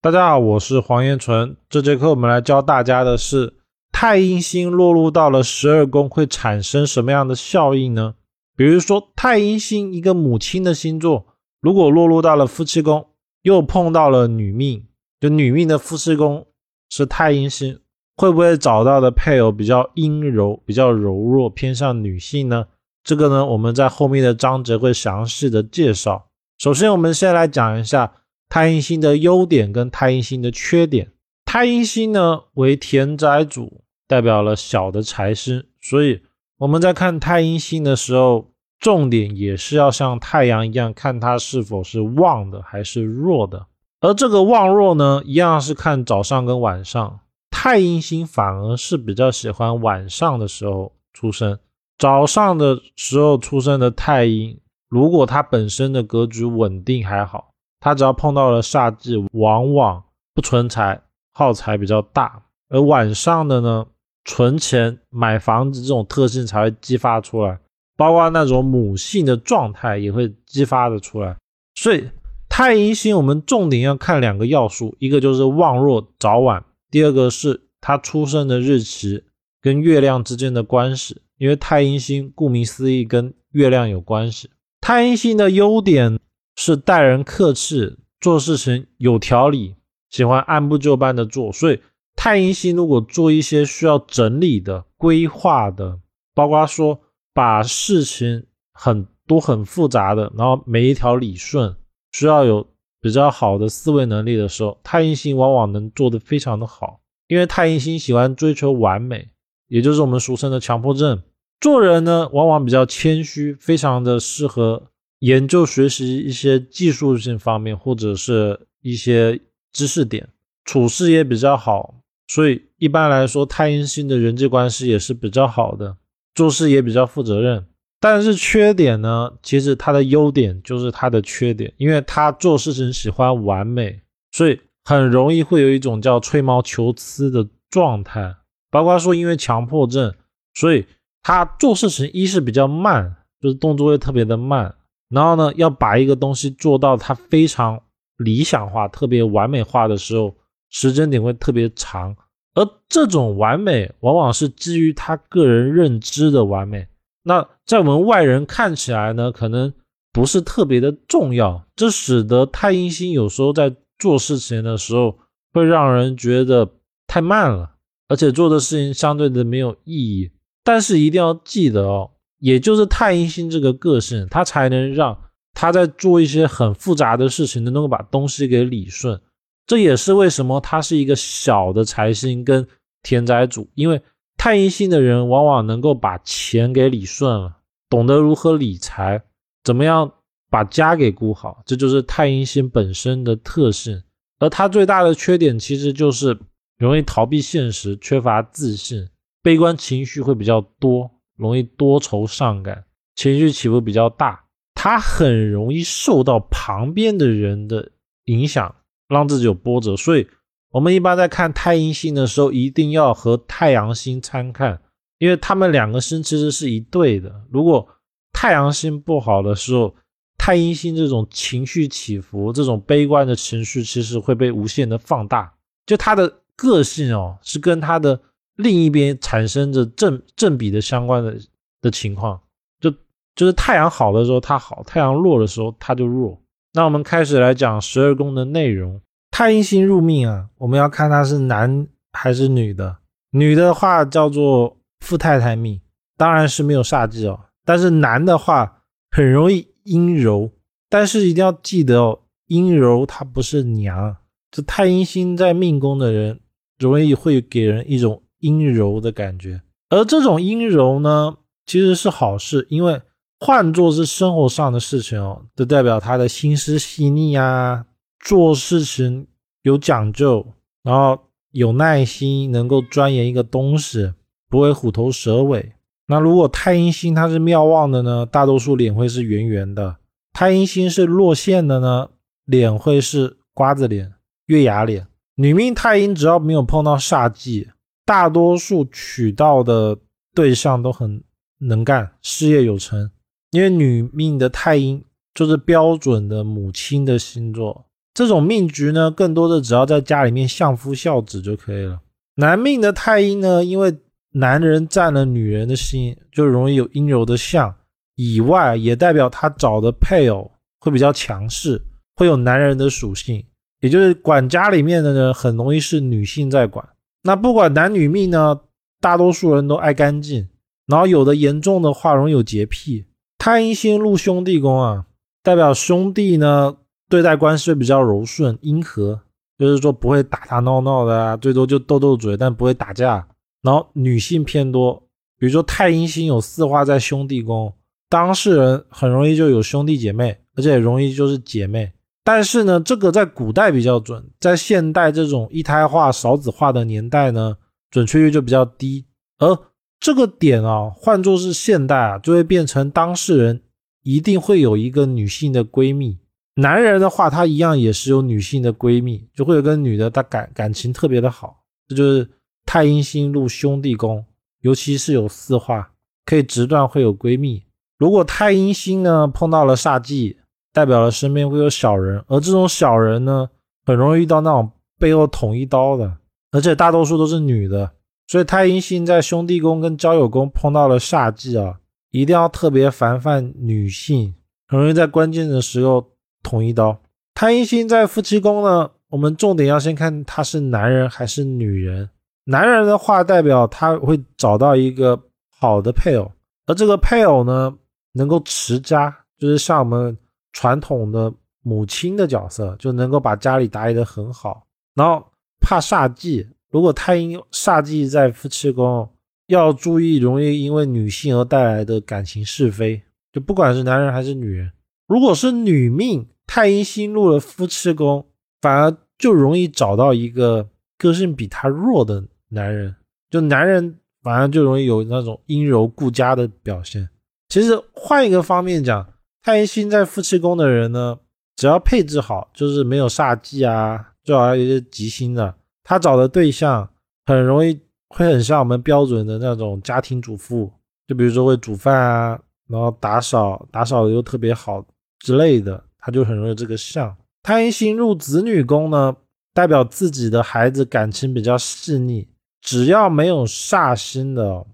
大家好，我是黄彦纯。这节课我们来教大家的是太阴星落入到了十二宫会产生什么样的效应呢？比如说太阴星一个母亲的星座，如果落入到了夫妻宫，又碰到了女命，就女命的夫妻宫是太阴星，会不会找到的配偶比较阴柔、比较柔弱、偏向女性呢？这个呢，我们在后面的章节会详细的介绍。首先，我们先来讲一下。太阴星的优点跟太阴星的缺点。太阴星呢为田宅主，代表了小的财星，所以我们在看太阴星的时候，重点也是要像太阳一样，看它是否是旺的还是弱的。而这个旺弱呢，一样是看早上跟晚上。太阴星反而是比较喜欢晚上的时候出生，早上的时候出生的太阴，如果它本身的格局稳定还好。他只要碰到了煞忌，往往不存财，耗财比较大。而晚上的呢，存钱、买房子这种特性才会激发出来，包括那种母性的状态也会激发的出来。所以太阴星，我们重点要看两个要素，一个就是旺弱早晚，第二个是他出生的日期跟月亮之间的关系。因为太阴星顾名思义跟月亮有关系。太阴星的优点。是待人客气，做事情有条理，喜欢按部就班的做。所以太阴星如果做一些需要整理的、规划的，包括说把事情很多很复杂的，然后每一条理顺，需要有比较好的思维能力的时候，太阴星往往能做得非常的好。因为太阴星喜欢追求完美，也就是我们俗称的强迫症。做人呢，往往比较谦虚，非常的适合。研究学习一些技术性方面，或者是一些知识点，处事也比较好，所以一般来说，太阴星的人际关系也是比较好的，做事也比较负责任。但是缺点呢，其实他的优点就是他的缺点，因为他做事情喜欢完美，所以很容易会有一种叫吹毛求疵的状态。包括说，因为强迫症，所以他做事情一是比较慢，就是动作会特别的慢。然后呢，要把一个东西做到它非常理想化、特别完美化的时候，时间点会特别长。而这种完美，往往是基于他个人认知的完美。那在我们外人看起来呢，可能不是特别的重要。这使得太阴星有时候在做事情的时候，会让人觉得太慢了，而且做的事情相对的没有意义。但是一定要记得哦。也就是太阴星这个个性，他才能让他在做一些很复杂的事情，能够把东西给理顺。这也是为什么他是一个小的财星跟田宅主，因为太阴星的人往往能够把钱给理顺了，懂得如何理财，怎么样把家给顾好，这就是太阴星本身的特性。而他最大的缺点其实就是容易逃避现实，缺乏自信，悲观情绪会比较多。容易多愁善感，情绪起伏比较大，他很容易受到旁边的人的影响，让自己有波折。所以，我们一般在看太阴星的时候，一定要和太阳星参看，因为他们两个星其实是一对的。如果太阳星不好的时候，太阴星这种情绪起伏、这种悲观的情绪，其实会被无限的放大。就他的个性哦，是跟他的。另一边产生着正正比的相关的的情况，就就是太阳好的时候它好，太阳弱的时候它就弱。那我们开始来讲十二宫的内容。太阴星入命啊，我们要看它是男还是女的。女的话叫做富太太命，当然是没有煞忌哦。但是男的话很容易阴柔，但是一定要记得哦，阴柔它不是娘。这太阴星在命宫的人容易会给人一种。阴柔的感觉，而这种阴柔呢，其实是好事，因为换做是生活上的事情哦，就代表他的心思细腻啊，做事情有讲究，然后有耐心，能够钻研一个东西，不会虎头蛇尾。那如果太阴星它是妙望的呢，大多数脸会是圆圆的；太阴星是落陷的呢，脸会是瓜子脸、月牙脸。女命太阴只要没有碰到煞忌。大多数娶到的对象都很能干，事业有成。因为女命的太阴就是标准的母亲的星座，这种命局呢，更多的只要在家里面相夫教子就可以了。男命的太阴呢，因为男人占了女人的心，就容易有阴柔的相，以外也代表他找的配偶会比较强势，会有男人的属性，也就是管家里面的呢，很容易是女性在管。那不管男女命呢，大多数人都爱干净，然后有的严重的话容易有洁癖。太阴星入兄弟宫啊，代表兄弟呢对待关系比较柔顺阴和，就是说不会打打闹闹的啊，最多就斗斗嘴，但不会打架。然后女性偏多，比如说太阴星有四化在兄弟宫，当事人很容易就有兄弟姐妹，而且容易就是姐妹。但是呢，这个在古代比较准，在现代这种一胎化、少子化的年代呢，准确率就比较低。而这个点啊，换作是现代啊，就会变成当事人一定会有一个女性的闺蜜。男人的话，他一样也是有女性的闺蜜，就会有个女的，他感感情特别的好。这就是太阴星入兄弟宫，尤其是有四化，可以直断会有闺蜜。如果太阴星呢碰到了煞忌，代表了身边会有小人，而这种小人呢，很容易遇到那种背后捅一刀的，而且大多数都是女的。所以太阴星在兄弟宫跟交友宫碰到了煞忌啊，一定要特别防范女性，很容易在关键的时候捅一刀。太阴星在夫妻宫呢，我们重点要先看他是男人还是女人。男人的话，代表他会找到一个好的配偶，而这个配偶呢，能够持家，就是像我们传统的母亲的角色，就能够把家里打理得很好。然后怕煞忌。如果太阴煞忌在夫妻宫，要注意容易因为女性而带来的感情是非，就不管是男人还是女人。如果是女命，太阴星入了夫妻宫，反而就容易找到一个个性比他弱的男人，就男人反而就容易有那种阴柔顾家的表现。其实换一个方面讲，太阴星在夫妻宫的人呢，只要配置好，就是没有煞忌啊，最好有一些吉星的。他找的对象很容易会很像我们标准的那种家庭主妇，就比如说会煮饭啊，然后打扫，打扫的又特别好之类的，他就很容易这个相。太阴星入子女宫呢，代表自己的孩子感情比较细腻，只要没有煞星的，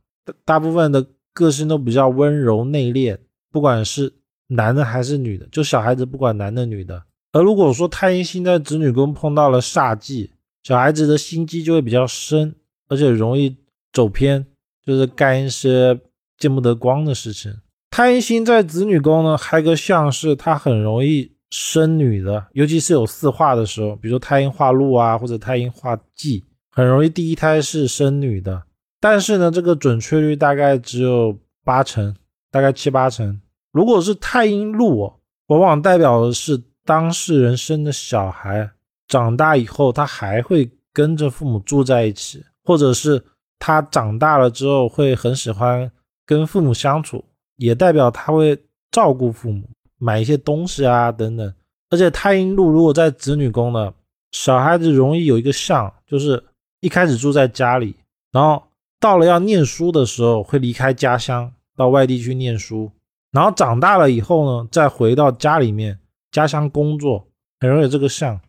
大部分的个性都比较温柔内敛，不管是男的还是女的，就小孩子不管男的女的。而如果说太阴星在子女宫碰到了煞忌，小孩子的心机就会比较深，而且容易走偏，就是干一些见不得光的事情。太阴星在子女宫呢，还有个像是他很容易生女的，尤其是有四化的时候，比如太阴化禄啊，或者太阴化忌，很容易第一胎是生女的。但是呢，这个准确率大概只有八成，大概七八成。如果是太阴禄，往往代表的是当事人生的小孩。长大以后，他还会跟着父母住在一起，或者是他长大了之后会很喜欢跟父母相处，也代表他会照顾父母，买一些东西啊等等。而且太阴禄如果在子女宫呢，小孩子容易有一个相，就是一开始住在家里，然后到了要念书的时候会离开家乡到外地去念书，然后长大了以后呢，再回到家里面家乡工作，很容易这个相。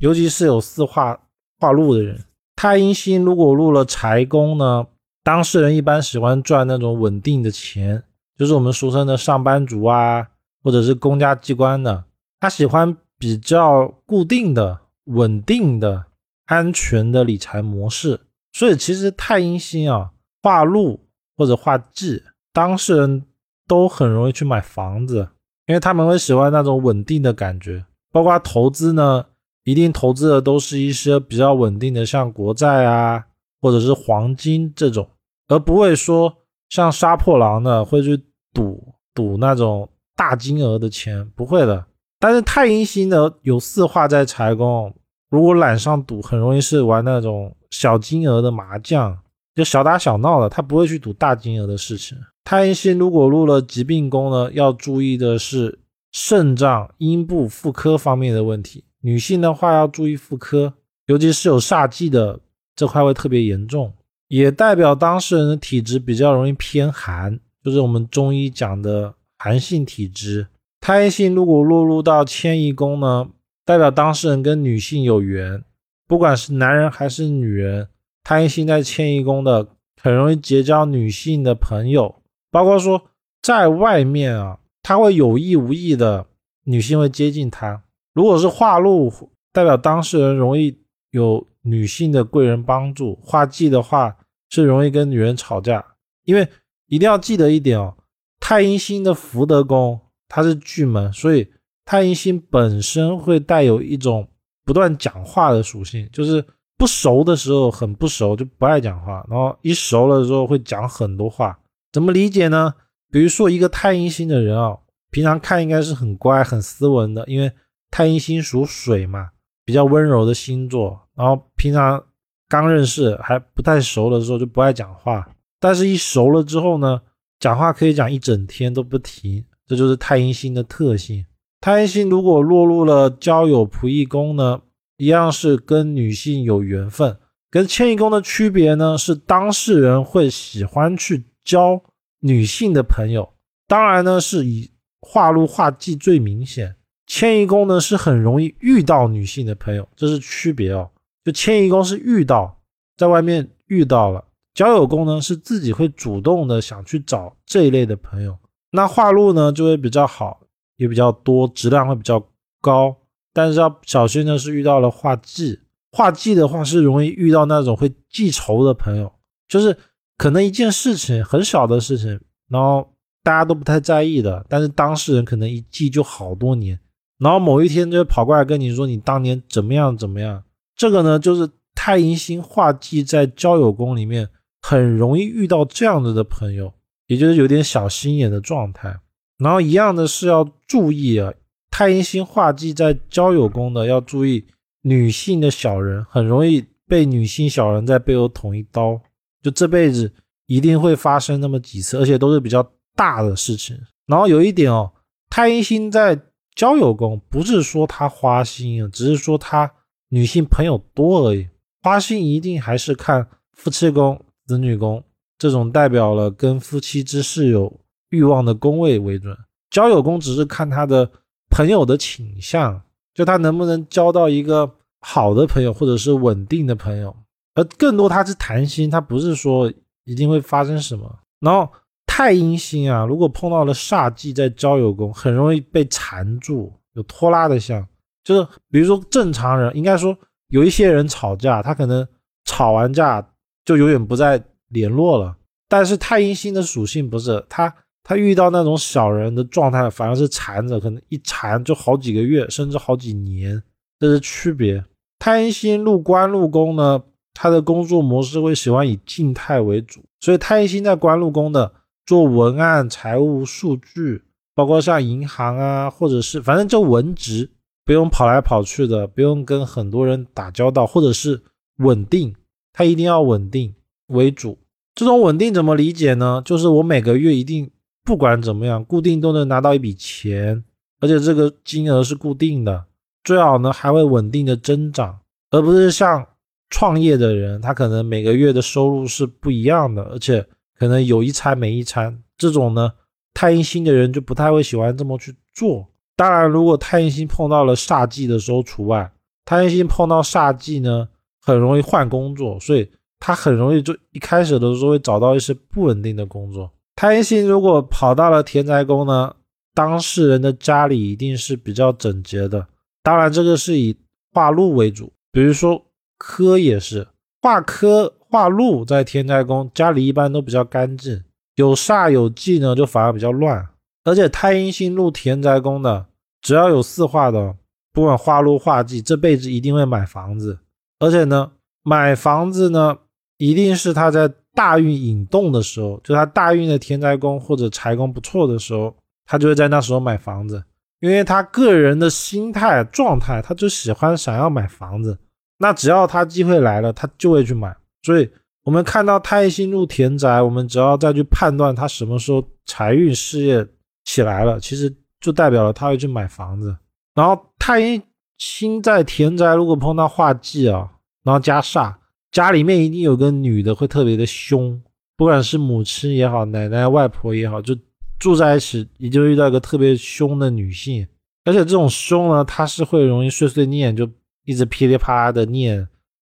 尤其是有四化化禄的人，太阴星如果入了财宫呢，当事人一般喜欢赚那种稳定的钱，就是我们俗称的上班族啊，或者是公家机关的，他喜欢比较固定的、稳定的、安全的理财模式。所以其实太阴星啊，化禄或者化忌，当事人都很容易去买房子，因为他们会喜欢那种稳定的感觉，包括投资呢。一定投资的都是一些比较稳定的，像国债啊，或者是黄金这种，而不会说像杀破狼的会去赌赌那种大金额的钱，不会的。但是太阴星的有四化在财宫，如果懒上赌，很容易是玩那种小金额的麻将，就小打小闹的，他不会去赌大金额的事情。太阴星如果入了疾病宫呢，要注意的是肾脏、阴部、妇科方面的问题。女性的话要注意妇科，尤其是有煞忌的这块会特别严重，也代表当事人的体质比较容易偏寒，就是我们中医讲的寒性体质。胎性如果落入到迁移宫呢，代表当事人跟女性有缘，不管是男人还是女人，太阴星在迁移宫的很容易结交女性的朋友，包括说在外面啊，他会有意无意的女性会接近他。如果是化禄，代表当事人容易有女性的贵人帮助；化忌的话是容易跟女人吵架，因为一定要记得一点哦，太阴星的福德宫它是巨门，所以。太阴星本身会带有一种不断讲话的属性，就是不熟的时候很不熟就不爱讲话，然后一熟了之后会讲很多话。怎么理解呢？比如说一个太阴星的人啊，平常看应该是很乖、很斯文的，因为太阴星属水嘛，比较温柔的星座。然后平常刚认识还不太熟的时候就不爱讲话，但是一熟了之后呢，讲话可以讲一整天都不停，这就是太阴星的特性。太阴星如果落入了交友仆役宫呢，一样是跟女性有缘分。跟迁移宫的区别呢，是当事人会喜欢去交女性的朋友。当然呢，是以化禄化忌最明显。迁移宫呢是很容易遇到女性的朋友，这是区别哦。就迁移宫是遇到，在外面遇到了；交友宫呢是自己会主动的想去找这一类的朋友。那化禄呢就会比较好。也比较多，质量会比较高，但是要小心的是遇到了化忌，化忌的话是容易遇到那种会记仇的朋友，就是可能一件事情很小的事情，然后大家都不太在意的，但是当事人可能一记就好多年，然后某一天就跑过来跟你说你当年怎么样怎么样，这个呢就是太阴星化忌在交友宫里面很容易遇到这样子的朋友，也就是有点小心眼的状态。然后一样的是要注意啊，太阴星化忌在交友宫的要注意女性的小人，很容易被女性小人在背后捅一刀，就这辈子一定会发生那么几次，而且都是比较大的事情。然后有一点哦，太阴星在交友宫不是说他花心啊，只是说他女性朋友多而已。花心一定还是看夫妻宫、子女宫这种代表了跟夫妻之事有。欲望的宫位为准，交友宫只是看他的朋友的倾向，就他能不能交到一个好的朋友，或者是稳定的朋友。而更多他是谈心，他不是说一定会发生什么。然后太阴星啊，如果碰到了煞忌在交友宫，很容易被缠住，有拖拉的像。就是比如说正常人，应该说有一些人吵架，他可能吵完架就永远不再联络了。但是太阴星的属性不是他。他遇到那种小人的状态，反而是缠着，可能一缠就好几个月，甚至好几年，这是区别。太阴星入官禄宫呢，他的工作模式会喜欢以静态为主，所以太阴星在官禄宫的做文案、财务、数据，包括像银行啊，或者是反正就文职，不用跑来跑去的，不用跟很多人打交道，或者是稳定，他一定要稳定为主。这种稳定怎么理解呢？就是我每个月一定。不管怎么样，固定都能拿到一笔钱，而且这个金额是固定的，最好呢还会稳定的增长，而不是像创业的人，他可能每个月的收入是不一样的，而且可能有一餐没一餐。这种呢，太阴星的人就不太会喜欢这么去做。当然，如果太阴星碰到了煞忌的时候除外。太阴星碰到煞忌呢，很容易换工作，所以他很容易就一开始的时候会找到一些不稳定的工作。太阴星如果跑到了田宅宫呢，当事人的家里一定是比较整洁的。当然，这个是以化禄为主，比如说科也是化科化禄在田宅宫，家里一般都比较干净。有煞有忌呢，就反而比较乱。而且太阴星入田宅宫的，只要有四化的，不管化禄化忌，这辈子一定会买房子。而且呢，买房子呢，一定是他在。大运引动的时候，就他大运的田宅宫或者财宫不错的时候，他就会在那时候买房子，因为他个人的心态状态，他就喜欢想要买房子。那只要他机会来了，他就会去买。所以，我们看到太阴星入田宅，我们只要再去判断他什么时候财运事业起来了，其实就代表了他会去买房子。然后，太阴星在田宅，如果碰到化忌啊，然后加煞。家里面一定有个女的会特别的凶，不管是母亲也好，奶奶、外婆也好，就住在一起，你就遇到一个特别凶的女性。而且这种凶呢，它是会容易碎碎念，就一直噼里啪啦的念，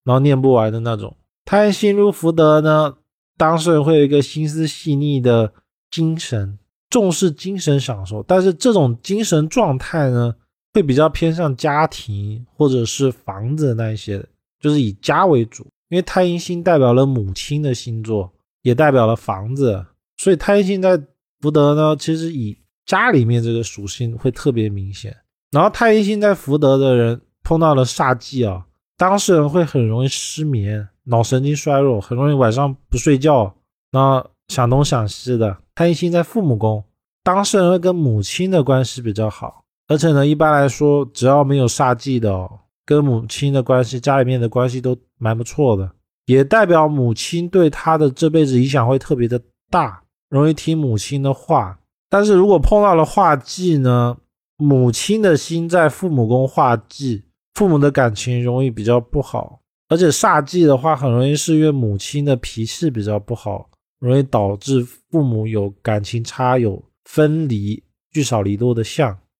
然后念不完的那种。太阴星入福德呢，当事人会有一个心思细腻的精神，重视精神享受，但是这种精神状态呢，会比较偏向家庭或者是房子那一些，就是以家为主。因为太阴星代表了母亲的星座，也代表了房子，所以太阴星在福德呢，其实以家里面这个属性会特别明显。然后太阴星在福德的人碰到了煞忌啊，当事人会很容易失眠，脑神经衰弱，很容易晚上不睡觉，然后想东想西的。太阴星在父母宫，当事人会跟母亲的关系比较好，而且呢，一般来说只要没有煞忌的哦。跟母亲的关系，家里面的关系都蛮不错的，也代表母亲对他的这辈子影响会特别的大，容易听母亲的话。但是如果碰到了化忌呢，母亲的心在父母宫化忌，父母的感情容易比较不好，而且煞忌的话，很容易是因为母亲的脾气比较不好，容易导致父母有感情差，有分离、聚少离多的相。